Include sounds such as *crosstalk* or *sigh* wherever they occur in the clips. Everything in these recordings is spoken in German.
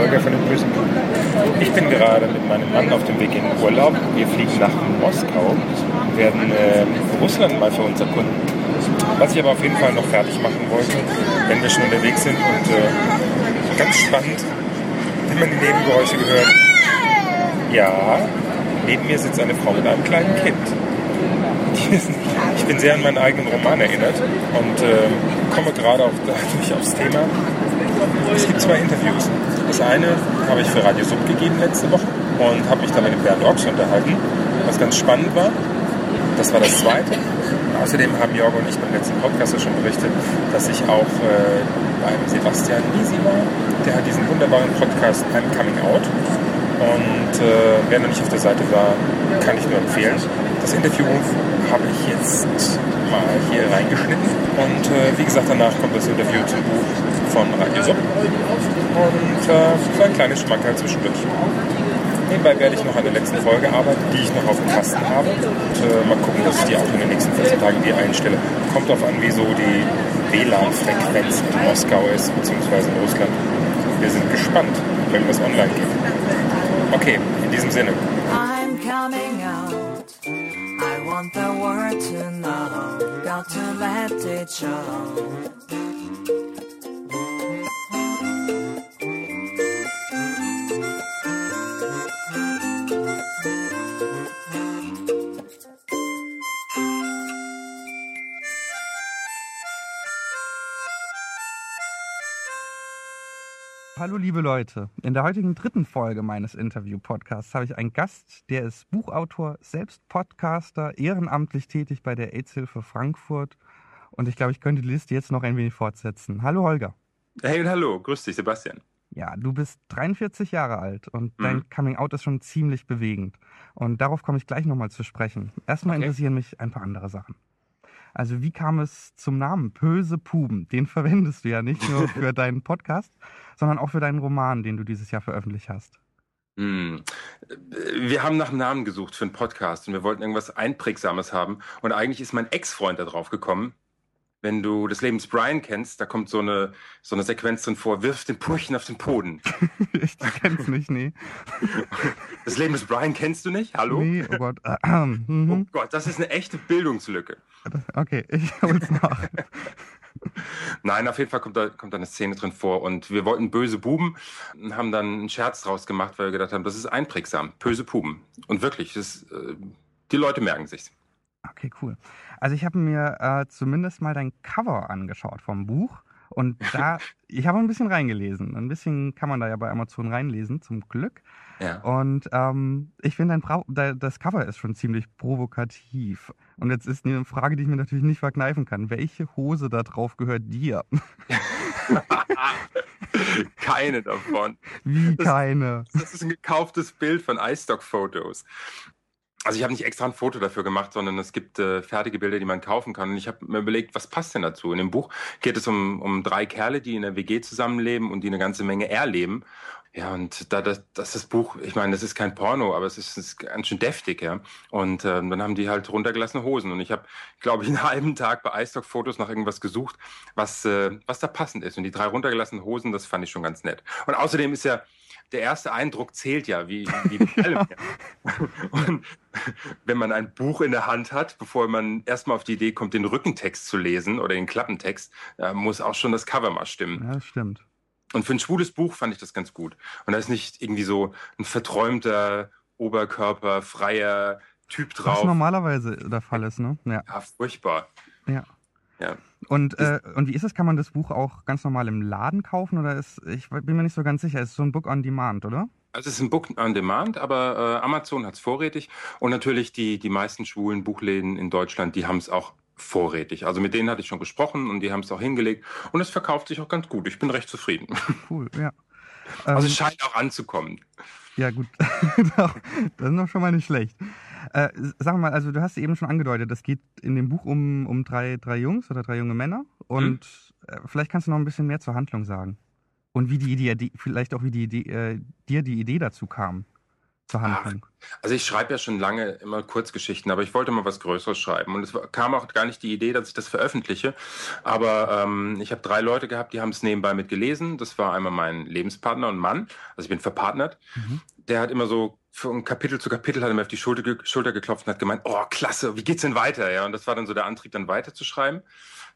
Folge von den bösen. Ich bin gerade mit meinem Mann auf dem Weg in Urlaub. Wir fliegen nach Moskau und werden äh, Russland mal für uns erkunden. Was ich aber auf jeden Fall noch fertig machen wollte, wenn wir schon unterwegs sind und äh, ganz spannend, wenn man die Nebengeräusche gehört. Ja, neben mir sitzt eine Frau mit einem kleinen Kind. Ich bin sehr an meinen eigenen Roman erinnert und äh, komme gerade auf, *laughs* dadurch aufs Thema. Es gibt zwei Interviews. Das eine habe ich für Radio Sub gegeben letzte Woche und habe mich da mit dem Bernd Ochs unterhalten, was ganz spannend war. Das war das zweite. Außerdem haben Jorgo und ich beim letzten Podcast schon berichtet, dass ich auch äh, beim Sebastian Lisi war. Der hat diesen wunderbaren Podcast I'm Coming Out. Und äh, wer noch nicht auf der Seite war, kann ich nur empfehlen. Das Interview habe ich jetzt mal hier reingeschnitten. Und äh, wie gesagt, danach kommt das Interview zum Buch von Radio Sub. Und äh, so ein kleines Schmankerl zwischendurch. Nebenbei werde ich noch an der letzten Folge arbeiten, die ich noch auf dem Kasten habe. Und äh, mal gucken, dass ich die auch in den nächsten 14 Tagen die einstelle. Kommt darauf an, wie so die WLAN-Frequenz in Moskau ist, beziehungsweise in Russland. Wir sind gespannt, wenn das online geht. Okay, in diesem Sinne. I'm coming out. Want the world to know. Got to let it show. Hallo liebe Leute, in der heutigen dritten Folge meines Interview-Podcasts habe ich einen Gast, der ist Buchautor, selbst Podcaster, ehrenamtlich tätig bei der AIDS-Hilfe Frankfurt und ich glaube, ich könnte die Liste jetzt noch ein wenig fortsetzen. Hallo Holger. Hey und hallo, grüß dich Sebastian. Ja, du bist 43 Jahre alt und mhm. dein Coming-out ist schon ziemlich bewegend und darauf komme ich gleich nochmal zu sprechen. Erstmal okay. interessieren mich ein paar andere Sachen. Also wie kam es zum Namen Böse Puben? Den *laughs* verwendest du ja nicht nur für *laughs* deinen Podcast, sondern auch für deinen Roman, den du dieses Jahr veröffentlicht hast. Hm. Wir haben nach einem Namen gesucht für einen Podcast und wir wollten irgendwas Einprägsames haben. Und eigentlich ist mein Ex-Freund da drauf gekommen, wenn du das Lebens Brian kennst, da kommt so eine, so eine Sequenz drin vor, wirf den Purchen auf den Boden. *laughs* ich kenn's nicht, nee. *laughs* Das Leben des Brian kennst du nicht? Hallo? Nee, oh Gott. Mhm. Oh Gott, das ist eine echte Bildungslücke. Okay, ich hol's nach. *laughs* Nein, auf jeden Fall kommt da, kommt da eine Szene drin vor und wir wollten böse Buben und haben dann einen Scherz draus gemacht, weil wir gedacht haben, das ist einprägsam, böse Buben. Und wirklich, das, äh, die Leute merken sich's. Okay, cool. Also ich habe mir äh, zumindest mal dein Cover angeschaut vom Buch. Und *laughs* da, ich habe ein bisschen reingelesen. Ein bisschen kann man da ja bei Amazon reinlesen, zum Glück. Ja. Und ähm, ich finde, das Cover ist schon ziemlich provokativ. Und jetzt ist eine Frage, die ich mir natürlich nicht verkneifen kann. Welche Hose da drauf gehört dir? *laughs* keine davon. Wie keine? Das, das ist ein gekauftes Bild von iStock-Fotos. Also ich habe nicht extra ein Foto dafür gemacht, sondern es gibt äh, fertige Bilder, die man kaufen kann. Und ich habe mir überlegt, was passt denn dazu? In dem Buch geht es um, um drei Kerle, die in der WG zusammenleben und die eine ganze Menge erleben. Ja, und da das, das, das Buch, ich meine, das ist kein Porno, aber es ist, ist ganz schön deftig, ja. Und äh, dann haben die halt runtergelassene Hosen. Und ich habe, glaube ich, einen *laughs* halben Tag bei iStock-Fotos nach irgendwas gesucht, was, äh, was da passend ist. Und die drei runtergelassenen Hosen, das fand ich schon ganz nett. Und außerdem ist ja der erste Eindruck zählt ja, wie, wie allem. *laughs* Und wenn man ein Buch in der Hand hat, bevor man erstmal auf die Idee kommt, den Rückentext zu lesen oder den Klappentext, muss auch schon das Cover mal stimmen. Ja, stimmt. Und für ein schwules Buch fand ich das ganz gut. Und da ist nicht irgendwie so ein verträumter, oberkörperfreier Typ drauf. Was normalerweise der Fall ist, ne? Ja, ja furchtbar. Ja. Ja. Und, äh, und wie ist es? Kann man das Buch auch ganz normal im Laden kaufen oder ist, ich bin mir nicht so ganz sicher, ist es so ein Book on Demand, oder? Also es ist ein Book on Demand, aber äh, Amazon hat es vorrätig und natürlich die, die meisten schwulen Buchläden in Deutschland, die haben es auch vorrätig. Also mit denen hatte ich schon gesprochen und die haben es auch hingelegt und es verkauft sich auch ganz gut. Ich bin recht zufrieden. *laughs* Cool, ja. Also es ähm, scheint auch anzukommen. Ja gut, *laughs* das ist noch schon mal nicht schlecht. Äh, sag mal, also du hast eben schon angedeutet, es geht in dem Buch um, um drei, drei Jungs oder drei junge Männer. Und hm. vielleicht kannst du noch ein bisschen mehr zur Handlung sagen. Und wie die Idee, die, vielleicht auch wie die Idee, äh, dir die Idee dazu kam. Zur Handlung? also ich schreibe ja schon lange immer Kurzgeschichten, aber ich wollte mal was Größeres schreiben. Und es kam auch gar nicht die Idee, dass ich das veröffentliche. Aber ähm, ich habe drei Leute gehabt, die haben es nebenbei mitgelesen. Das war einmal mein Lebenspartner und Mann. Also ich bin verpartnert. Mhm. Der hat immer so von Kapitel zu Kapitel hat er mir auf die Schulter, Schulter geklopft und hat gemeint, oh klasse, wie geht's denn weiter? Ja, und das war dann so der Antrieb, dann weiterzuschreiben.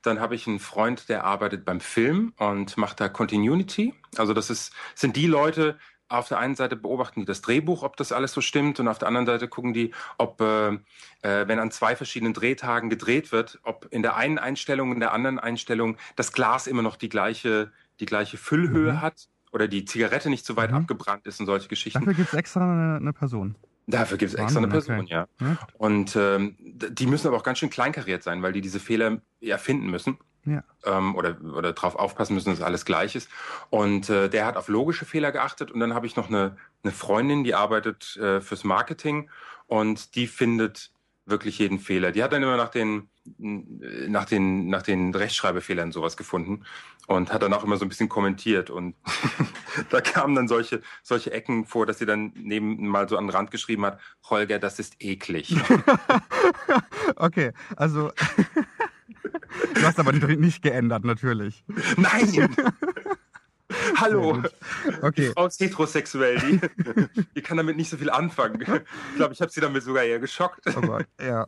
Dann habe ich einen Freund, der arbeitet beim Film und macht da Continuity. Also das ist, sind die Leute, auf der einen Seite beobachten die das Drehbuch, ob das alles so stimmt, und auf der anderen Seite gucken die, ob, äh, äh, wenn an zwei verschiedenen Drehtagen gedreht wird, ob in der einen Einstellung, in der anderen Einstellung das Glas immer noch die gleiche, die gleiche Füllhöhe mhm. hat oder die Zigarette nicht so weit mhm. abgebrannt ist und solche Geschichten. Dafür gibt es extra eine, eine, Person. Dafür gibt es extra eine Person, okay. ja. ja. Und ähm, die müssen aber auch ganz schön kleinkariert sein, weil die diese Fehler erfinden müssen ja. ähm, oder, oder darauf aufpassen müssen, dass alles gleich ist. Und äh, der hat auf logische Fehler geachtet. Und dann habe ich noch eine, eine Freundin, die arbeitet äh, fürs Marketing und die findet wirklich jeden Fehler. Die hat dann immer nach den, nach den, nach den Rechtschreibfehlern sowas gefunden und hat dann auch immer so ein bisschen kommentiert. Und *laughs* da kamen dann solche, solche Ecken vor, dass sie dann neben mal so an den Rand geschrieben hat, Holger, das ist eklig. *laughs* okay, also Du hast aber nicht geändert, natürlich. Nein! Hallo! Okay. Die Frau ist heterosexuell, die, die kann damit nicht so viel anfangen. Ich glaube, ich habe sie damit sogar eher geschockt. Oh Gott, ja.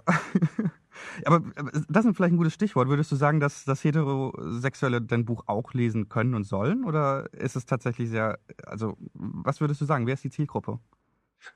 Aber das ist vielleicht ein gutes Stichwort. Würdest du sagen, dass, dass Heterosexuelle dein Buch auch lesen können und sollen? Oder ist es tatsächlich sehr, also was würdest du sagen? Wer ist die Zielgruppe?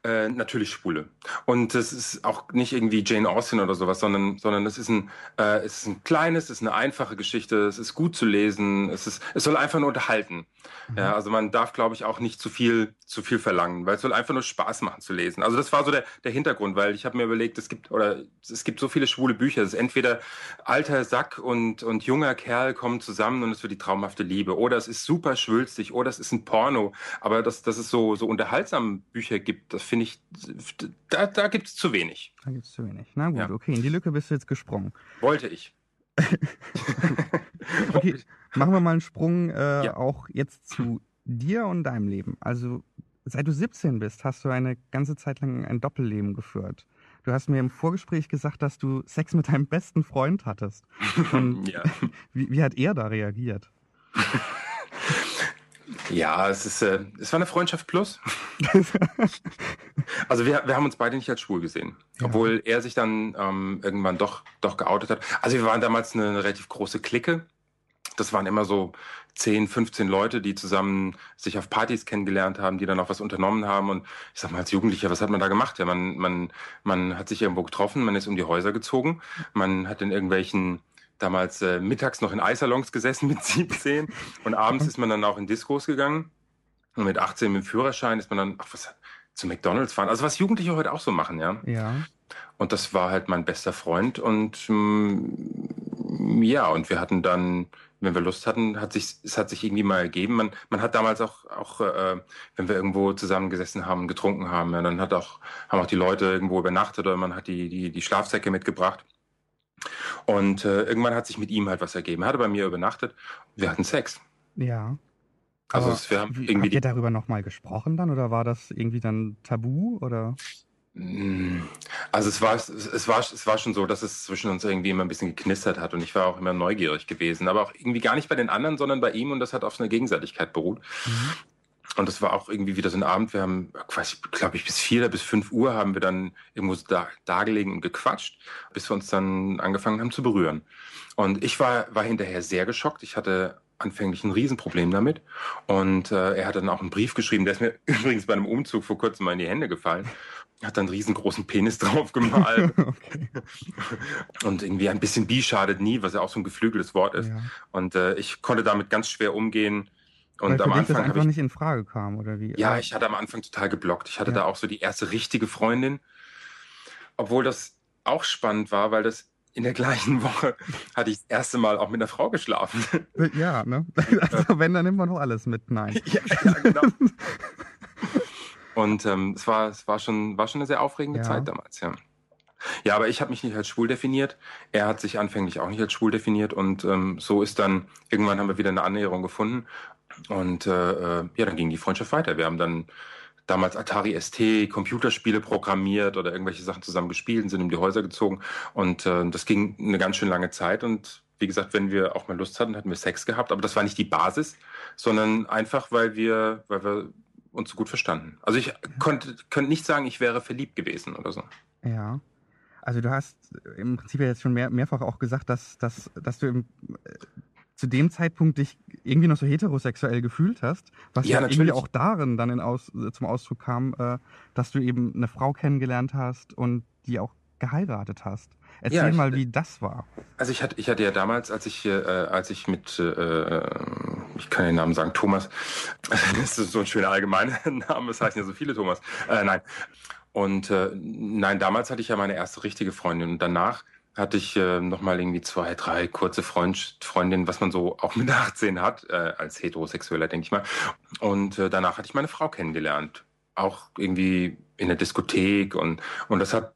Äh, natürlich Schwule. Und es ist auch nicht irgendwie Jane Austen oder sowas, sondern, sondern es ist ein, äh, es ist ein kleines, es ist eine einfache Geschichte, es ist gut zu lesen, es ist, es soll einfach nur unterhalten. Mhm. Ja, also man darf, glaube ich, auch nicht zu viel, zu viel verlangen, weil es soll einfach nur Spaß machen zu lesen. Also das war so der, der Hintergrund, weil ich habe mir überlegt, es gibt, oder es gibt so viele schwule Bücher. Es ist entweder alter Sack und, und junger Kerl kommen zusammen und es wird die traumhafte Liebe. Oder es ist super schwülstig, oder es ist ein Porno. Aber dass, dass es so, so unterhaltsame Bücher gibt, das finde ich, da, da gibt es zu wenig. Da gibt es zu wenig. Na gut, ja. okay, in die Lücke bist du jetzt gesprungen. Wollte ich. *laughs* okay, machen wir mal einen Sprung äh, ja. auch jetzt zu dir und deinem Leben. Also seit du 17 bist, hast du eine ganze Zeit lang ein Doppelleben geführt. Du hast mir im Vorgespräch gesagt, dass du Sex mit deinem besten Freund hattest. *laughs* ja. *laughs* wie, wie hat er da reagiert? Ja, es ist, äh, es war eine Freundschaft plus. *laughs* also wir, wir haben uns beide nicht als schwul gesehen, ja. obwohl er sich dann ähm, irgendwann doch, doch geoutet hat. Also wir waren damals eine, eine relativ große Clique. Das waren immer so 10, 15 Leute, die zusammen sich auf Partys kennengelernt haben, die dann auch was unternommen haben. Und ich sag mal, als Jugendlicher, was hat man da gemacht? Ja, man, man, man hat sich irgendwo getroffen, man ist um die Häuser gezogen, man hat in irgendwelchen damals äh, mittags noch in Eissalons gesessen mit 17 und abends ist man dann auch in Diskos gegangen. Und mit 18 mit dem Führerschein ist man dann, ach was, zu McDonalds fahren. Also was Jugendliche heute auch so machen, ja. Ja. Und das war halt mein bester Freund und ähm, ja, und wir hatten dann, wenn wir Lust hatten, hat sich, es hat sich irgendwie mal ergeben. Man, man hat damals auch, auch äh, wenn wir irgendwo zusammengesessen haben, getrunken haben, ja, dann hat auch, haben auch die Leute irgendwo übernachtet oder man hat die, die, die Schlafsäcke mitgebracht. Und äh, irgendwann hat sich mit ihm halt was ergeben. Er hatte bei mir übernachtet. Wir hatten Sex. Ja. Also es, wir haben irgendwie habt ihr darüber nochmal gesprochen dann oder war das irgendwie dann tabu oder? Mm, also es war, es war, es war schon so, dass es zwischen uns irgendwie immer ein bisschen geknistert hat und ich war auch immer neugierig gewesen, aber auch irgendwie gar nicht bei den anderen, sondern bei ihm und das hat auf einer Gegenseitigkeit beruht. Mhm. Und das war auch irgendwie wieder so ein Abend. Wir haben, glaube ich, bis vier oder bis fünf Uhr haben wir dann irgendwo da, da gelegen und gequatscht, bis wir uns dann angefangen haben zu berühren. Und ich war, war hinterher sehr geschockt. Ich hatte anfänglich ein Riesenproblem damit. Und äh, er hat dann auch einen Brief geschrieben, der ist mir *laughs* übrigens bei einem Umzug vor kurzem mal in die Hände gefallen. Hat dann einen riesengroßen Penis *laughs* drauf gemalt. *laughs* okay. Und irgendwie ein bisschen bi schadet nie, was ja auch so ein geflügeltes Wort ist. Ja. Und äh, ich konnte damit ganz schwer umgehen und Weil am Anfang das einfach ich, nicht in Frage kam oder wie? Ja, ich hatte am Anfang total geblockt. Ich hatte ja. da auch so die erste richtige Freundin, obwohl das auch spannend war, weil das in der *laughs* gleichen Woche hatte ich das erste Mal auch mit einer Frau geschlafen. Ja, ne? *laughs* Also wenn, dann nimmt man doch alles mit. Nein. *laughs* ja, ja genau. Und ähm, es war, es war schon, war schon eine sehr aufregende ja. Zeit damals, ja. Ja, aber ich habe mich nicht als schwul definiert. Er hat sich anfänglich auch nicht als schwul definiert und ähm, so ist dann irgendwann haben wir wieder eine Annäherung gefunden und äh, äh, ja, dann ging die Freundschaft weiter. Wir haben dann damals Atari ST, Computerspiele programmiert oder irgendwelche Sachen zusammen gespielt und sind um die Häuser gezogen. Und äh, das ging eine ganz schön lange Zeit. Und wie gesagt, wenn wir auch mal Lust hatten, hatten wir Sex gehabt. Aber das war nicht die Basis, sondern einfach, weil wir, weil wir uns so gut verstanden. Also ich konnte, könnte nicht sagen, ich wäre verliebt gewesen oder so. Ja. Also du hast im Prinzip ja jetzt schon mehr, mehrfach auch gesagt, dass, dass, dass du im, äh, zu dem Zeitpunkt dich irgendwie noch so heterosexuell gefühlt hast, was ja, ja irgendwie auch darin dann in aus, zum Ausdruck kam, äh, dass du eben eine Frau kennengelernt hast und die auch geheiratet hast. Erzähl ja, ich, mal, wie das war. Also ich hatte, ich hatte ja damals, als ich, äh, als ich mit, äh, ich kann den Namen sagen, Thomas, *laughs* das ist so ein schöner allgemeiner *laughs* Name, das heißen ja so viele Thomas. Äh, nein. Und äh, nein, damals hatte ich ja meine erste richtige Freundin und danach hatte ich äh, nochmal irgendwie zwei, drei kurze Freund, Freundinnen, was man so auch mit *laughs* 18 hat, äh, als Heterosexueller, denke ich mal. Und äh, danach hatte ich meine Frau kennengelernt. Auch irgendwie in der Diskothek und, und das hat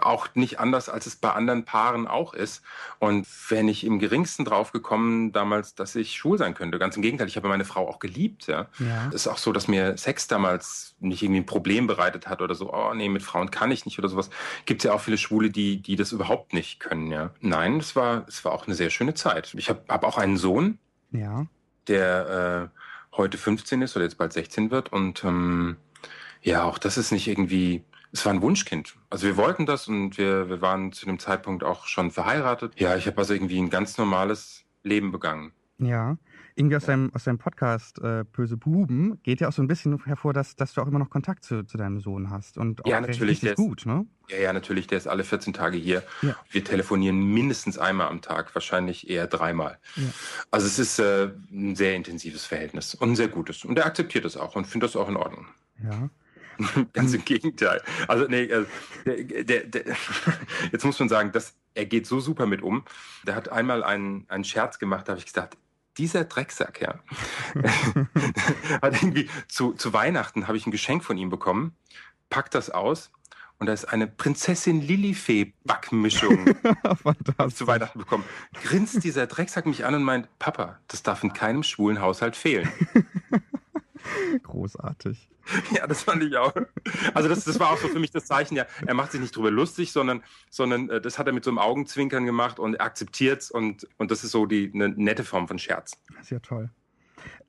auch nicht anders, als es bei anderen Paaren auch ist. Und wenn ich im geringsten drauf gekommen damals, dass ich schwul sein könnte. Ganz im Gegenteil, ich habe meine Frau auch geliebt. Ja. ja. Es ist auch so, dass mir Sex damals nicht irgendwie ein Problem bereitet hat oder so, oh nee, mit Frauen kann ich nicht oder sowas. Gibt es ja auch viele Schwule, die, die das überhaupt nicht können. Ja. Nein, es war, es war auch eine sehr schöne Zeit. Ich habe hab auch einen Sohn, ja. der äh, heute 15 ist oder jetzt bald 16 wird. Und ähm, ja, auch das ist nicht irgendwie es war ein Wunschkind. Also wir wollten das und wir, wir waren zu dem Zeitpunkt auch schon verheiratet. Ja, ich habe also irgendwie ein ganz normales Leben begangen. Ja, irgendwie aus, deinem, aus deinem Podcast äh, Böse Buben geht ja auch so ein bisschen hervor, dass, dass du auch immer noch Kontakt zu, zu deinem Sohn hast. Und auch ja, natürlich, der ist gut, ne? Ja, ja, natürlich, der ist alle 14 Tage hier. Ja. Wir telefonieren mindestens einmal am Tag, wahrscheinlich eher dreimal. Ja. Also es ist äh, ein sehr intensives Verhältnis und ein sehr gutes. Und er akzeptiert das auch und findet das auch in Ordnung. Ja. *laughs* Ganz im Gegenteil. Also, nee, also, der, der, der, *laughs* jetzt muss man sagen, dass er geht so super mit um. Der hat einmal einen, einen Scherz gemacht, da habe ich gesagt, dieser Drecksack, ja. *laughs* hat irgendwie zu, zu Weihnachten habe ich ein Geschenk von ihm bekommen, packt das aus und da ist eine Prinzessin Lilifee Backmischung zu Weihnachten bekommen. Grinst dieser Drecksack mich an und meint, Papa, das darf in keinem schwulen Haushalt fehlen. *laughs* Großartig. Ja, das fand ich auch. Also das, das war auch so für mich das Zeichen, ja, er macht sich nicht drüber lustig, sondern, sondern äh, das hat er mit so einem Augenzwinkern gemacht und er akzeptiert und, und das ist so die eine nette Form von Scherz. Sehr toll.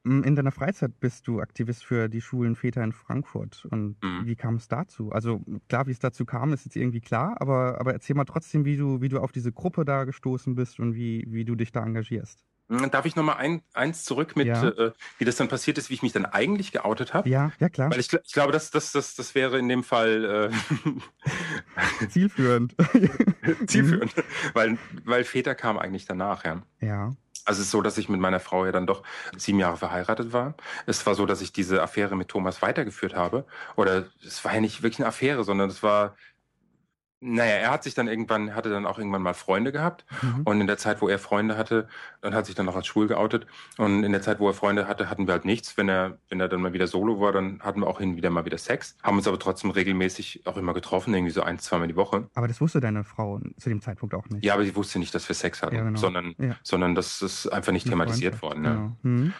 Mm, in deiner Freizeit bist du Aktivist für die schwulen Väter in Frankfurt. Und mhm. wie kam es dazu? Also klar, wie es dazu kam, ist jetzt irgendwie klar, aber, aber erzähl mal trotzdem, wie du, wie du auf diese Gruppe da gestoßen bist und wie, wie du dich da engagierst. Hm, darf ich nochmal ein, eins zurück mit, ja. äh, wie das dann passiert ist, wie ich mich dann eigentlich geoutet habe? Ja, ja klar. Weil ich, ich glaube, das, das, das, das wäre in dem Fall äh, *laughs* zielführend. *laughs* zielführend. weil, weil Väter kam eigentlich danach, ja. Ja. Also es ist so, dass ich mit meiner Frau ja dann doch sieben Jahre verheiratet war. Es war so, dass ich diese Affäre mit Thomas weitergeführt habe. Oder es war ja nicht wirklich eine Affäre, sondern es war naja, er hat sich dann irgendwann, hatte dann auch irgendwann mal Freunde gehabt. Mhm. Und in der Zeit, wo er Freunde hatte, dann hat sich dann auch als schwul geoutet. Und in der Zeit, wo er Freunde hatte, hatten wir halt nichts. Wenn er, wenn er dann mal wieder solo war, dann hatten wir auch hin wieder mal wieder Sex. Haben uns aber trotzdem regelmäßig auch immer getroffen, irgendwie so ein, zweimal die Woche. Aber das wusste deine Frau zu dem Zeitpunkt auch nicht. Ja, aber sie wusste nicht, dass wir Sex hatten, ja, genau. sondern, ja. sondern das ist einfach nicht Eine thematisiert Freund. worden. Ja. Genau. Mhm.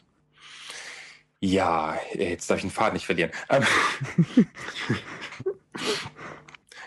Ja, jetzt darf ich den Faden nicht verlieren. *laughs*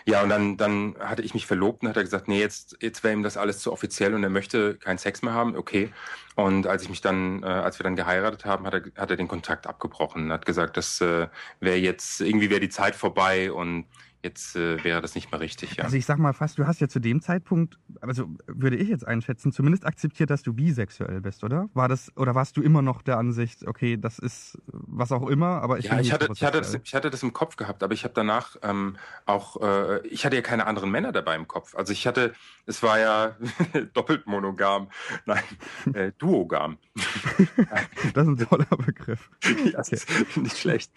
Ja, und dann, dann hatte ich mich verlobt und hat er gesagt, nee, jetzt, jetzt wäre ihm das alles zu offiziell und er möchte keinen Sex mehr haben. Okay. Und als ich mich dann, äh, als wir dann geheiratet haben, hat er, hat er den Kontakt abgebrochen und hat gesagt, das äh, wäre jetzt, irgendwie wäre die Zeit vorbei und jetzt äh, wäre das nicht mehr richtig. Ja. Also ich sag mal fast, du hast ja zu dem Zeitpunkt, also würde ich jetzt einschätzen, zumindest akzeptiert, dass du bisexuell bist, oder? War das oder warst du immer noch der Ansicht, okay, das ist was auch immer, aber ich ja, ich hatte, ich hatte das, ich hatte das im Kopf gehabt, aber ich habe danach ähm, auch, äh, ich hatte ja keine anderen Männer dabei im Kopf. Also ich hatte, es war ja *laughs* doppelt monogam, *laughs* nein, äh, duogam. *laughs* das ist ein toller Begriff. ja, okay. nicht schlecht.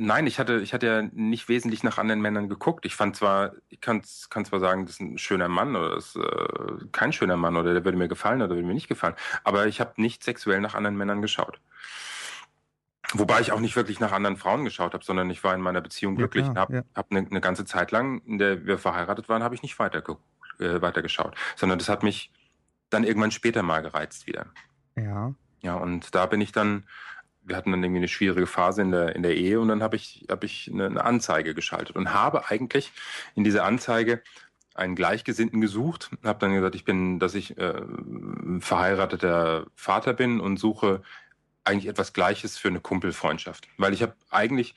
Nein, ich hatte, ich hatte ja nicht wesentlich nach anderen Männern geguckt. Ich fand zwar, ich kann, kann zwar sagen, das ist ein schöner Mann oder das ist äh, kein schöner Mann oder der würde mir gefallen oder würde mir nicht gefallen, aber ich habe nicht sexuell nach anderen Männern geschaut. Wobei ich auch nicht wirklich nach anderen Frauen geschaut habe, sondern ich war in meiner Beziehung glücklich ja, klar, und habe ja. hab eine, eine ganze Zeit lang, in der wir verheiratet waren, habe ich nicht weiter, äh, weitergeschaut, sondern das hat mich dann irgendwann später mal gereizt wieder. Ja. Ja, und da bin ich dann wir hatten dann irgendwie eine schwierige Phase in der, in der Ehe und dann habe ich, hab ich eine, eine Anzeige geschaltet und habe eigentlich in dieser Anzeige einen Gleichgesinnten gesucht, habe dann gesagt, ich bin, dass ich äh, verheirateter Vater bin und suche eigentlich etwas Gleiches für eine Kumpelfreundschaft, weil ich habe eigentlich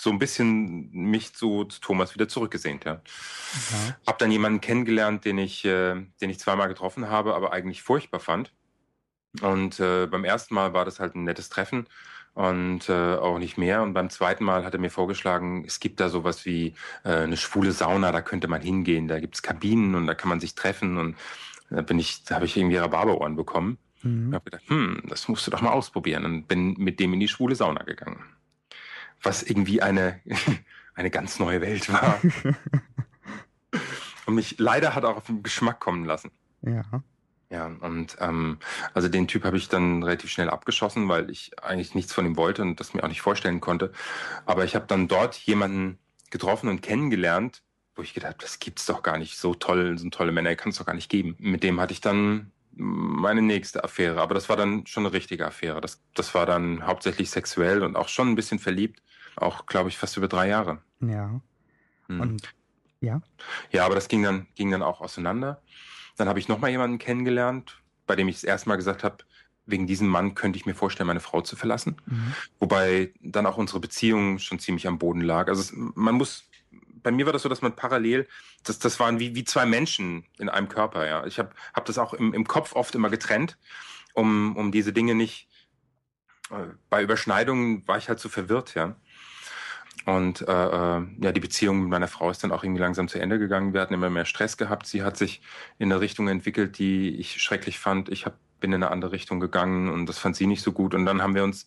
so ein bisschen mich zu, zu Thomas wieder zurückgesehnt. Ja. Mhm. Habe dann jemanden kennengelernt, den ich, äh, den ich zweimal getroffen habe, aber eigentlich furchtbar fand. Und äh, beim ersten Mal war das halt ein nettes Treffen und äh, auch nicht mehr. Und beim zweiten Mal hat er mir vorgeschlagen, es gibt da sowas wie äh, eine schwule Sauna, da könnte man hingehen, da gibt's Kabinen und da kann man sich treffen. Und da bin ich, da habe ich irgendwie Rhabarberohren bekommen. Mhm. Und habe gedacht, hm, das musst du doch mal ausprobieren. Und bin mit dem in die schwule Sauna gegangen was irgendwie eine, *laughs* eine ganz neue Welt war. *laughs* und mich leider hat auch auf den Geschmack kommen lassen. Ja. Ja, und ähm, also den Typ habe ich dann relativ schnell abgeschossen, weil ich eigentlich nichts von ihm wollte und das mir auch nicht vorstellen konnte. Aber ich habe dann dort jemanden getroffen und kennengelernt, wo ich gedacht habe, das gibt's doch gar nicht. So toll, so tolle Männer kann es doch gar nicht geben. Mit dem hatte ich dann meine nächste Affäre. Aber das war dann schon eine richtige Affäre. Das, das war dann hauptsächlich sexuell und auch schon ein bisschen verliebt. Auch, glaube ich, fast über drei Jahre. Ja. Hm. Und ja. Ja, aber das ging dann, ging dann auch auseinander. Dann habe ich nochmal jemanden kennengelernt, bei dem ich das erste Mal gesagt habe, wegen diesem Mann könnte ich mir vorstellen, meine Frau zu verlassen. Mhm. Wobei dann auch unsere Beziehung schon ziemlich am Boden lag. Also es, man muss, bei mir war das so, dass man parallel, das, das waren wie, wie zwei Menschen in einem Körper. Ja, ich habe hab das auch im, im Kopf oft immer getrennt, um, um diese Dinge nicht. Äh, bei Überschneidungen war ich halt so verwirrt, ja. Und äh, äh, ja, die Beziehung mit meiner Frau ist dann auch irgendwie langsam zu Ende gegangen. Wir hatten immer mehr Stress gehabt. Sie hat sich in eine Richtung entwickelt, die ich schrecklich fand. Ich hab, bin in eine andere Richtung gegangen und das fand sie nicht so gut. Und dann haben wir uns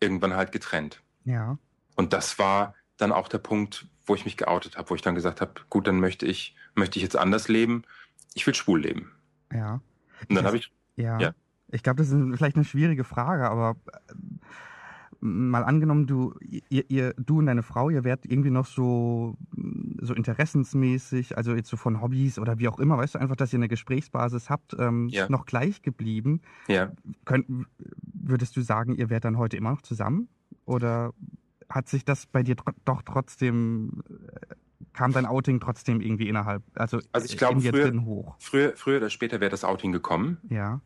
irgendwann halt getrennt. Ja. Und das war dann auch der Punkt, wo ich mich geoutet habe, wo ich dann gesagt habe, gut, dann möchte ich, möchte ich jetzt anders leben. Ich will schwul leben. Ja. Und dann habe ich. Ja. ja. Ich glaube, das ist vielleicht eine schwierige Frage, aber mal angenommen, du, ihr, ihr, du und deine Frau, ihr werdet irgendwie noch so, so interessensmäßig, also jetzt so von Hobbys oder wie auch immer, weißt du, einfach, dass ihr eine Gesprächsbasis habt, ähm, ja. noch gleich geblieben. Ja. Könnt, würdest du sagen, ihr werdet dann heute immer noch zusammen? Oder hat sich das bei dir tr doch trotzdem, äh, kam dein Outing trotzdem irgendwie innerhalb, also, also ich glaube, früher, hoch? Früher, früher oder später wäre das Outing gekommen. Ja.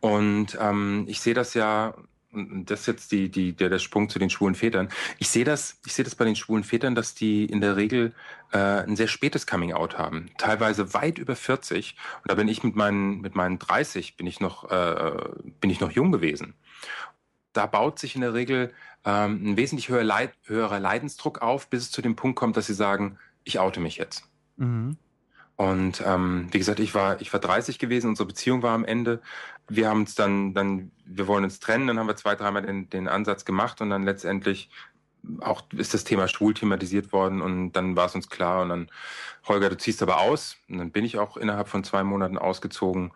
Und ähm, ich sehe das ja und das ist jetzt die, die, der, der Sprung zu den schwulen Vätern. Ich sehe das, ich das bei den schwulen Vätern, dass die in der Regel äh, ein sehr spätes Coming Out haben, teilweise weit über 40. Und da bin ich mit meinen mit meinen 30 bin ich noch äh, bin ich noch jung gewesen. Da baut sich in der Regel ähm, ein wesentlich höher Leid, höherer Leidensdruck auf, bis es zu dem Punkt kommt, dass sie sagen, ich oute mich jetzt. Mhm. Und ähm, wie gesagt, ich war, ich war 30 gewesen, unsere Beziehung war am Ende. Wir haben uns dann, dann, wir wollen uns trennen, dann haben wir zwei, dreimal den, den Ansatz gemacht und dann letztendlich auch ist das Thema schwul thematisiert worden und dann war es uns klar und dann, Holger, du ziehst aber aus. Und dann bin ich auch innerhalb von zwei Monaten ausgezogen.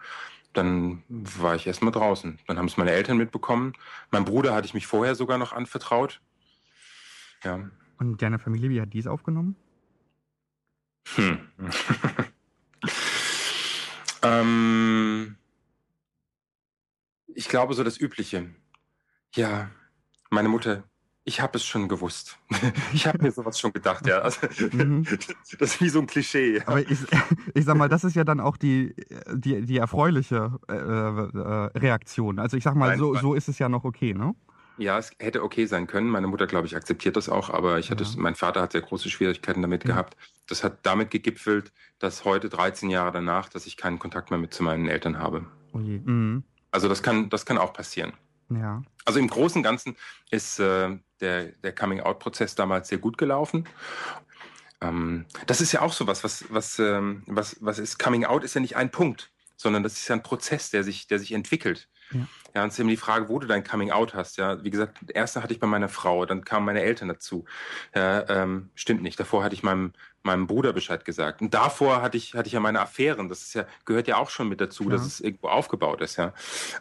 Dann war ich erstmal draußen. Dann haben es meine Eltern mitbekommen. Mein Bruder hatte ich mich vorher sogar noch anvertraut. Ja. Und deine Familie, wie hat die es aufgenommen? Hm. *laughs* ähm, ich glaube so das Übliche. Ja, meine Mutter, ich habe es schon gewusst. *laughs* Ich habe mir sowas schon gedacht, ja. Also, mhm. *laughs* Das ist wie so ein Klischee. Aber ich, ich sag mal, das ist ja dann auch die, die, die erfreuliche äh, äh, Reaktion. Also ich sag mal, Nein, so, so ist es ja noch okay, ne? Ja, es hätte okay sein können. Meine Mutter, glaube ich, akzeptiert das auch, aber ich hatte, ja. mein Vater hat sehr große Schwierigkeiten damit ja. gehabt. Das hat damit gegipfelt, dass heute 13 Jahre danach, dass ich keinen Kontakt mehr mit zu meinen Eltern habe. Oh mhm. Also das kann, das kann auch passieren. Ja. Also im Großen und Ganzen ist äh, der, der Coming-out-Prozess damals sehr gut gelaufen. Ähm, das ist ja auch so was, was, was, ähm, was, was ist Coming Out ist ja nicht ein Punkt, sondern das ist ja ein Prozess, der sich, der sich entwickelt. Ja. ja, und es ist eben die Frage, wo du dein Coming Out hast. Ja, wie gesagt, erste hatte ich bei meiner Frau, dann kamen meine Eltern dazu. Ja, ähm, stimmt nicht. Davor hatte ich meinem meinem Bruder Bescheid gesagt. Und davor hatte ich hatte ich ja meine Affären. Das ist ja gehört ja auch schon mit dazu, ja. dass es irgendwo aufgebaut ist. Ja,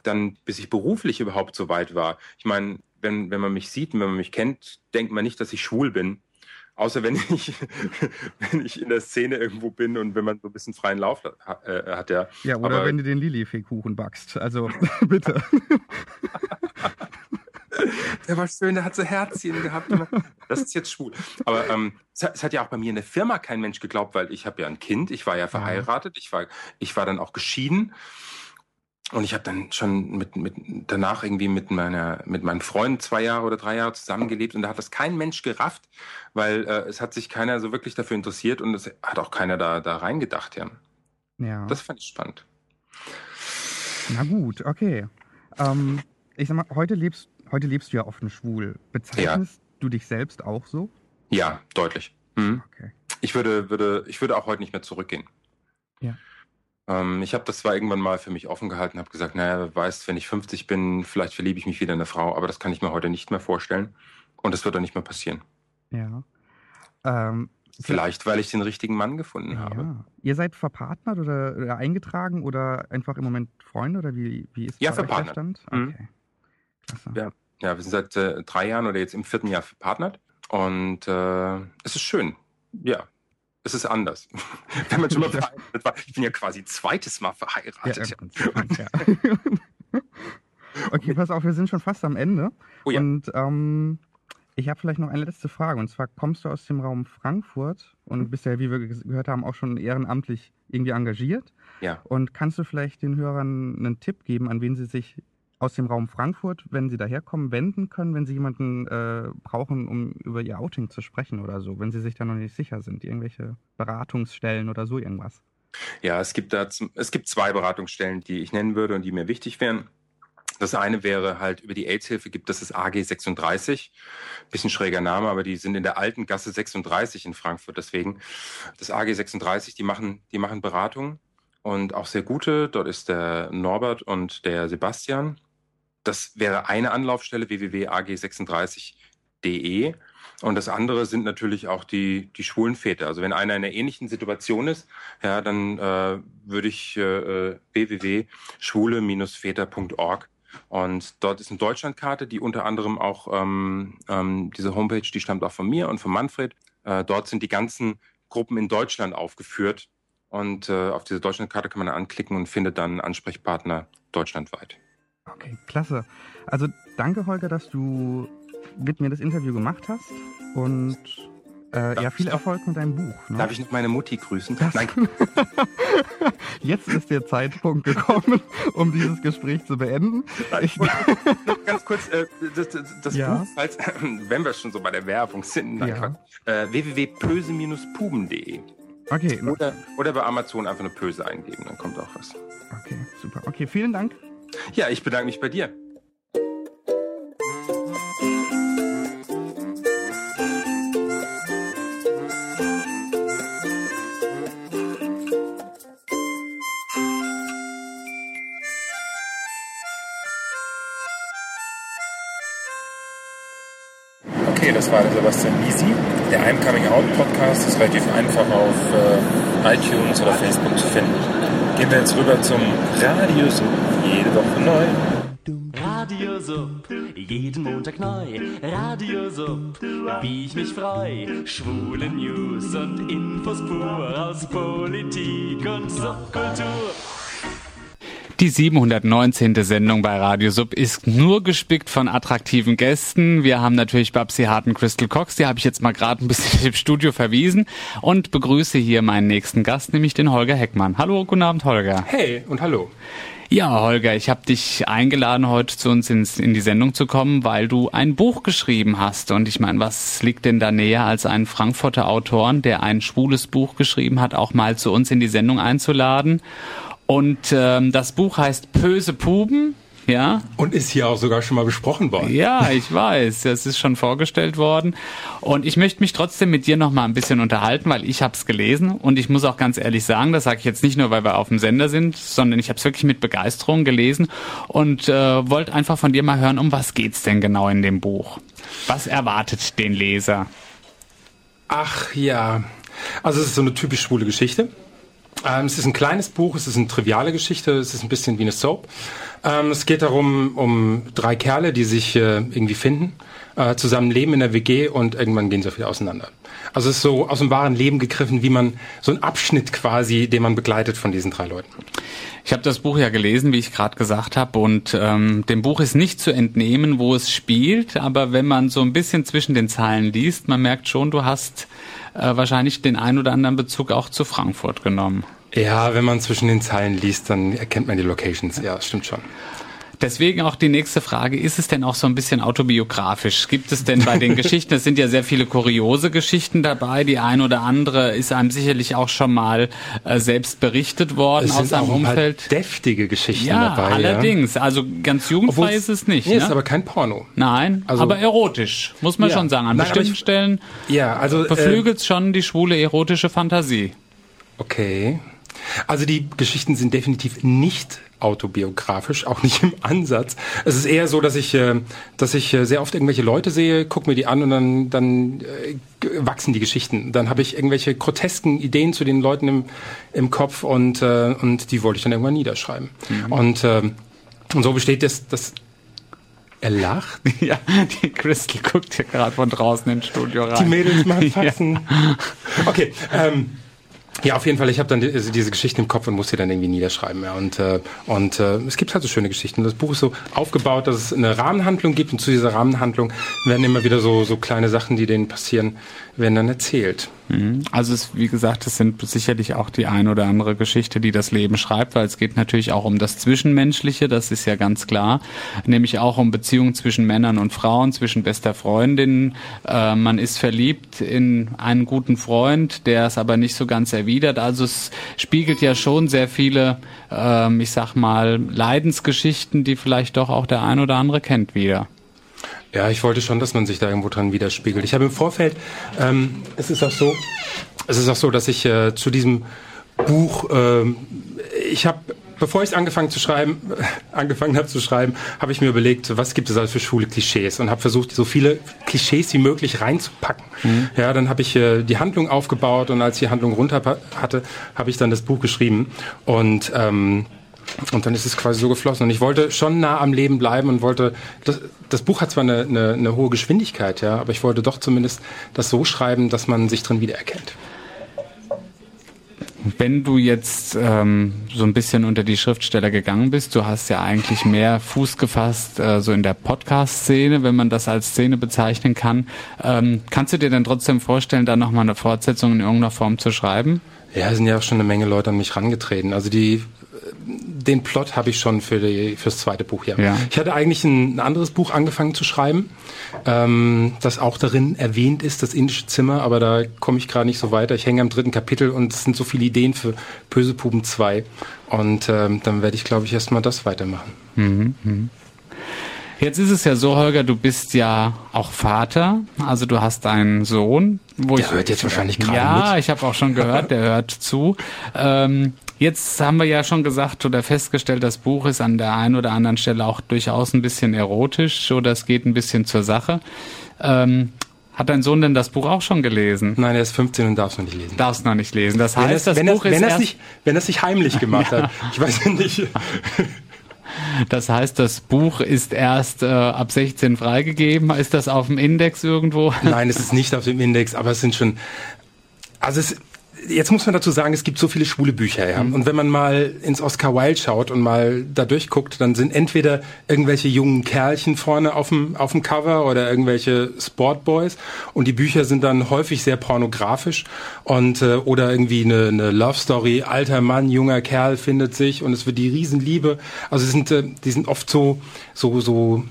dann bis ich beruflich überhaupt so weit war. Ich meine, wenn wenn man mich sieht und wenn man mich kennt, denkt man nicht, dass ich schwul bin. Außer wenn ich, *laughs* wenn ich in der Szene irgendwo bin und wenn man so ein bisschen freien Lauf hat, äh, hat ja. Ja, oder Aber, wenn du den Lilifee-Kuchen backst. Also *laughs* bitte. *laughs* der war schön, der hat so Herzchen gehabt. Das ist jetzt schwul. Aber ähm, es, hat, es, hat, ja auch bei mir in der Firma kein Mensch geglaubt, weil ich habe ja ein Kind, ich war ja verheiratet, ich war, ich war dann auch geschieden. Und ich habe dann schon mit, mit danach irgendwie mit meiner mit meinem Freund zwei Jahre oder drei Jahre zusammengelebt und da hat das kein Mensch gerafft, weil äh, es hat sich keiner so wirklich dafür interessiert und es hat auch keiner da da reingedacht, ja. Ja. Das fand ich spannend. Na gut, okay. Ähm, ich sag mal, heute lebst heute lebst du ja offen schwul. Bezeichnest ja. du dich selbst auch so? Ja, deutlich. Mhm. Okay. Ich würde würde ich würde auch heute nicht mehr zurückgehen. Ja. Ähm, ich habe das zwar irgendwann mal für mich offen gehalten, habe gesagt, naja, wer weiß, wenn ich 50 bin, vielleicht verliebe ich mich wieder in eine Frau, aber das kann ich mir heute nicht mehr vorstellen. Und das wird auch nicht mehr passieren. Ja. Ähm, vielleicht, weil ich den richtigen Mann gefunden ja. habe. Ihr seid verpartnert oder, oder, eingetragen oder einfach im Moment Freunde oder wie, wie ist ja, verpartnert. der Stand? Mhm. Okay. Mhm. Ja. ja, wir sind seit äh, drei Jahren oder jetzt im vierten Jahr verpartnert und äh, es ist schön. Ja, es ist anders. *laughs* Wenn man schon mal *laughs* verheiratet war. Ich bin ja quasi zweites Mal verheiratet. Ja, ja. *laughs* okay, pass auf, wir sind schon fast am Ende. Oh, ja. Und ähm, ich habe vielleicht noch eine letzte Frage. Und zwar kommst du aus dem Raum Frankfurt und bist ja, wie wir gehört haben, auch schon ehrenamtlich irgendwie engagiert. Ja. Und kannst du vielleicht den Hörern einen Tipp geben, an wen sie sich aus dem Raum Frankfurt, wenn Sie daherkommen, wenden können, wenn Sie jemanden äh, brauchen, um über Ihr Outing zu sprechen oder so, wenn Sie sich da noch nicht sicher sind, irgendwelche Beratungsstellen oder so irgendwas? Ja, es gibt da es gibt zwei Beratungsstellen, die ich nennen würde und die mir wichtig wären. Das eine wäre halt über die AIDS-Hilfe gibt es das AG 36. Bisschen schräger Name, aber die sind in der alten Gasse 36 in Frankfurt. Deswegen das AG 36, die machen, die machen Beratungen und auch sehr gute. Dort ist der Norbert und der Sebastian. Das wäre eine Anlaufstelle, www.ag36.de. Und das andere sind natürlich auch die, die schwulen Väter. Also wenn einer in einer ähnlichen Situation ist, ja, dann äh, würde ich äh, www.schwule-väter.org und dort ist eine Deutschlandkarte, die unter anderem auch ähm, ähm, diese Homepage, die stammt auch von mir und von Manfred. Äh, dort sind die ganzen Gruppen in Deutschland aufgeführt. Und äh, auf diese Deutschlandkarte kann man anklicken und findet dann Ansprechpartner deutschlandweit. Okay, klasse. Also danke, Holger, dass du mit mir das Interview gemacht hast und äh, ja, viel Erfolg mit deinem Buch. Ne? Darf ich noch meine Mutti grüßen? Das Nein. *laughs* Jetzt ist der Zeitpunkt gekommen, um dieses Gespräch zu beenden. Ich ganz kurz, äh, das, das ja. Buch, falls, *clears throat* wenn wir schon so bei der Werbung sind, ja. äh, www.pöse-puben.de. Okay. Oder, oder bei Amazon einfach eine Pöse eingeben, dann kommt auch was. Okay, super. Okay, vielen Dank. Ja, ich bedanke mich bei dir. Okay, das war der Sebastian Lisi. Der I'm Coming Out Podcast ist relativ einfach auf äh, iTunes oder Facebook zu finden. Gehen wir jetzt rüber zum Radio Sub. Jede Woche neu. Radio Sub, jeden Montag neu. Radio Sub, wie ich mich freu. Schwule News und Infos pur aus Politik und Subkultur. Die 719. Sendung bei Radio Sub ist nur gespickt von attraktiven Gästen. Wir haben natürlich Babsi Harten Crystal Cox, die habe ich jetzt mal gerade ein bisschen *laughs* im Studio verwiesen und begrüße hier meinen nächsten Gast, nämlich den Holger Heckmann. Hallo, guten Abend, Holger. Hey und hallo. Ja, Holger, ich habe dich eingeladen, heute zu uns ins, in die Sendung zu kommen, weil du ein Buch geschrieben hast. Und ich meine, was liegt denn da näher, als einen Frankfurter Autoren, der ein schwules Buch geschrieben hat, auch mal zu uns in die Sendung einzuladen? Und ähm, das Buch heißt Böse Puben. Ja. Und ist hier auch sogar schon mal besprochen worden. Ja, ich weiß. Das ist schon vorgestellt worden. Und ich möchte mich trotzdem mit dir noch mal ein bisschen unterhalten, weil ich habe es gelesen. Und ich muss auch ganz ehrlich sagen, das sage ich jetzt nicht nur, weil wir auf dem Sender sind, sondern ich habe es wirklich mit Begeisterung gelesen und äh, wollte einfach von dir mal hören, um was geht's denn genau in dem Buch? Was erwartet den Leser? Ach ja, also es ist so eine typisch schwule Geschichte. Ähm, es ist ein kleines Buch, es ist eine triviale Geschichte, es ist ein bisschen wie eine Soap. Ähm, es geht darum, um drei Kerle, die sich äh, irgendwie finden, äh, zusammen leben in der WG und irgendwann gehen sie wieder auseinander. Also es ist so aus dem wahren Leben gegriffen, wie man so ein Abschnitt quasi, den man begleitet von diesen drei Leuten. Ich habe das Buch ja gelesen, wie ich gerade gesagt habe, und ähm, dem Buch ist nicht zu entnehmen, wo es spielt, aber wenn man so ein bisschen zwischen den Zeilen liest, man merkt schon, du hast äh, wahrscheinlich den ein oder anderen Bezug auch zu Frankfurt genommen. Ja, wenn man zwischen den Zeilen liest, dann erkennt man die Locations. Ja, stimmt schon. Deswegen auch die nächste Frage, ist es denn auch so ein bisschen autobiografisch? Gibt es denn bei den *laughs* Geschichten, es sind ja sehr viele kuriose Geschichten dabei, die ein oder andere ist einem sicherlich auch schon mal äh, selbst berichtet worden es aus seinem Umfeld. deftige Geschichten ja, dabei. Allerdings, ja. also ganz jugendfrei ist es nicht. Nee, ne? ist aber kein Porno. Nein, also, aber erotisch, muss man ja. schon sagen. An Nein, bestimmten ich, Stellen ja, also, beflügelt äh, schon die schwule erotische Fantasie. Okay. Also die Geschichten sind definitiv nicht autobiografisch, auch nicht im Ansatz. Es ist eher so, dass ich, äh, dass ich äh, sehr oft irgendwelche Leute sehe, gucke mir die an und dann, dann äh, wachsen die Geschichten. Dann habe ich irgendwelche grotesken Ideen zu den Leuten im, im Kopf und, und die wollte ich dann irgendwann niederschreiben. Mhm. Und, und so besteht das, das er lacht? *laughs* Ja, die Crystal guckt hier gerade von draußen ins Studio rein. Die Mädels machen *laughs* Faxen. Ja. Okay, ähm, ja, auf jeden Fall. Ich habe dann die, also diese Geschichte im Kopf und muss sie dann irgendwie niederschreiben. Ja. Und, äh, und äh, es gibt halt so schöne Geschichten. Das Buch ist so aufgebaut, dass es eine Rahmenhandlung gibt und zu dieser Rahmenhandlung werden immer wieder so, so kleine Sachen, die denen passieren, werden dann erzählt. Mhm. Also es, wie gesagt, es sind sicherlich auch die ein oder andere Geschichte, die das Leben schreibt, weil es geht natürlich auch um das Zwischenmenschliche, das ist ja ganz klar, nämlich auch um Beziehungen zwischen Männern und Frauen, zwischen bester Freundin. Äh, man ist verliebt in einen guten Freund, der es aber nicht so ganz erwidert. Also es spiegelt ja schon sehr viele, äh, ich sag mal, Leidensgeschichten, die vielleicht doch auch der ein oder andere kennt wieder. Ja, ich wollte schon, dass man sich da irgendwo dran widerspiegelt. Ich habe im Vorfeld, ähm, es ist auch so, es ist auch so, dass ich äh, zu diesem Buch, äh, ich habe bevor ich angefangen zu schreiben, *laughs* angefangen habe zu schreiben, habe ich mir überlegt, was gibt es also für schwule Klischees und habe versucht, so viele Klischees wie möglich reinzupacken. Mhm. Ja, dann habe ich äh, die Handlung aufgebaut und als ich die Handlung runter hatte, habe ich dann das Buch geschrieben und ähm, und dann ist es quasi so geflossen. Und ich wollte schon nah am Leben bleiben und wollte, das, das Buch hat zwar eine, eine, eine hohe Geschwindigkeit, ja, aber ich wollte doch zumindest das so schreiben, dass man sich drin wiedererkennt. Wenn du jetzt ähm, so ein bisschen unter die Schriftsteller gegangen bist, du hast ja eigentlich mehr Fuß gefasst, äh, so in der Podcast-Szene, wenn man das als Szene bezeichnen kann. Ähm, kannst du dir denn trotzdem vorstellen, da nochmal eine Fortsetzung in irgendeiner Form zu schreiben? Ja, es sind ja auch schon eine Menge Leute an mich rangetreten. Also die den Plot habe ich schon für die, fürs zweite Buch hier. Ja. Ich hatte eigentlich ein, ein, anderes Buch angefangen zu schreiben, ähm, das auch darin erwähnt ist, das indische Zimmer, aber da komme ich gerade nicht so weiter. Ich hänge am dritten Kapitel und es sind so viele Ideen für Böse Puben 2. Und ähm, dann werde ich, glaube ich, erstmal das weitermachen. Mhm, mh. Jetzt ist es ja so, Holger, du bist ja auch Vater, also du hast einen Sohn. Wo der ich, hört jetzt wahrscheinlich gerade Ja, mit. ich habe auch schon gehört, der *laughs* hört zu. Ähm, Jetzt haben wir ja schon gesagt oder festgestellt, das Buch ist an der einen oder anderen Stelle auch durchaus ein bisschen erotisch oder es geht ein bisschen zur Sache. Ähm, hat dein Sohn denn das Buch auch schon gelesen? Nein, er ist 15 und darf es noch nicht lesen. Darf es noch nicht lesen. Das heißt, das wenn Buch ist wenn erst... Nicht, wenn er es nicht heimlich gemacht ja. *laughs* hat. Ich weiß nicht. *laughs* Das heißt, das Buch ist erst äh, ab 16 freigegeben. Ist das auf dem Index irgendwo? Nein, es ist nicht auf dem Index, aber es sind schon. Also es, jetzt muss man dazu sagen, es gibt so viele schwule Bücher, ja. Mhm. Und wenn man mal ins Oscar Wilde schaut und mal da durchguckt, dann sind entweder irgendwelche jungen Kerlchen vorne auf dem, auf dem Cover oder irgendwelche Sportboys und die Bücher sind dann häufig sehr pornografisch und äh, oder irgendwie eine, eine Love Story, alter Mann, junger Kerl findet sich und es wird die Riesenliebe. Also es sind, äh, die sind oft so, so, so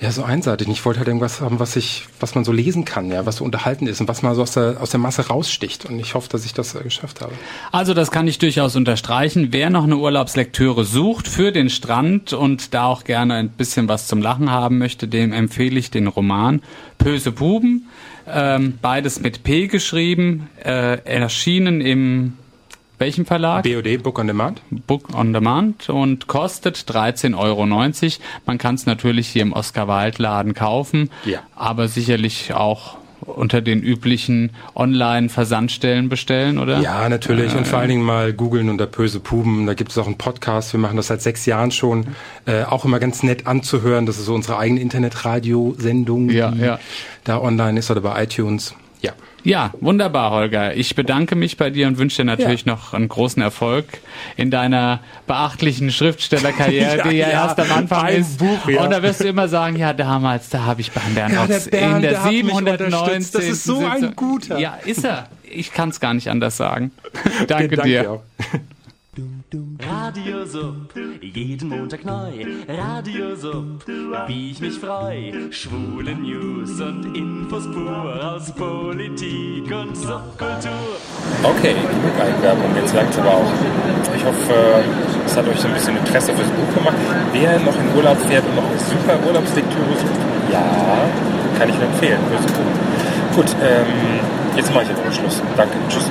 ja, so einseitig. Ich wollte halt irgendwas haben, was ich, was man so lesen kann, ja, was so unterhalten ist und was mal so aus der, aus der Masse raussticht. Und ich hoffe, dass ich das äh, geschafft habe. Also das kann ich durchaus unterstreichen. Wer noch eine Urlaubslektüre sucht für den Strand und da auch gerne ein bisschen was zum Lachen haben möchte, dem empfehle ich den Roman Böse Buben. Ähm, beides mit P geschrieben, äh, erschienen im welchem Verlag? BOD, Book on Demand. Book on Demand und kostet 13,90 Euro. Man kann es natürlich hier im Oscar Wilde Laden kaufen, ja. aber sicherlich auch unter den üblichen Online-Versandstellen bestellen, oder? Ja, natürlich. Und vor allen Dingen mal googeln unter Böse Puben. Da gibt es auch einen Podcast. Wir machen das seit sechs Jahren schon. Äh, auch immer ganz nett anzuhören. Das ist so unsere eigene Internetradiosendung, ja, die ja. da online ist oder bei iTunes. Ja. Ja, wunderbar, Holger. Ich bedanke mich bei dir und wünsche dir natürlich ja. noch einen großen Erfolg in deiner beachtlichen Schriftstellerkarriere, *laughs* ja, die ja, ja, erst am Anfang ist. Buch, ja. Und da wirst du immer sagen, ja, damals, da habe ich beim Bernd ja, der Bernd, in der, der 719. Das ist so ein guter. Ja, ist er. Ich kann es gar nicht anders sagen. *laughs* Danke dir. Radio Sub, jeden Montag neu. Radio Sub, wie ich mich freu. Schwule News und Infos pur aus Politik und Subkultur. Okay, genug Eigenwerbung, jetzt langt aber auch. Ich hoffe, es hat euch so ein bisschen Interesse fürs Buch gemacht. Wer noch in Urlaub fährt und noch eine super Urlaubslektüre sucht, ja, kann ich empfehlen. Gut, ähm, jetzt mache ich aber Schluss. Danke, tschüss.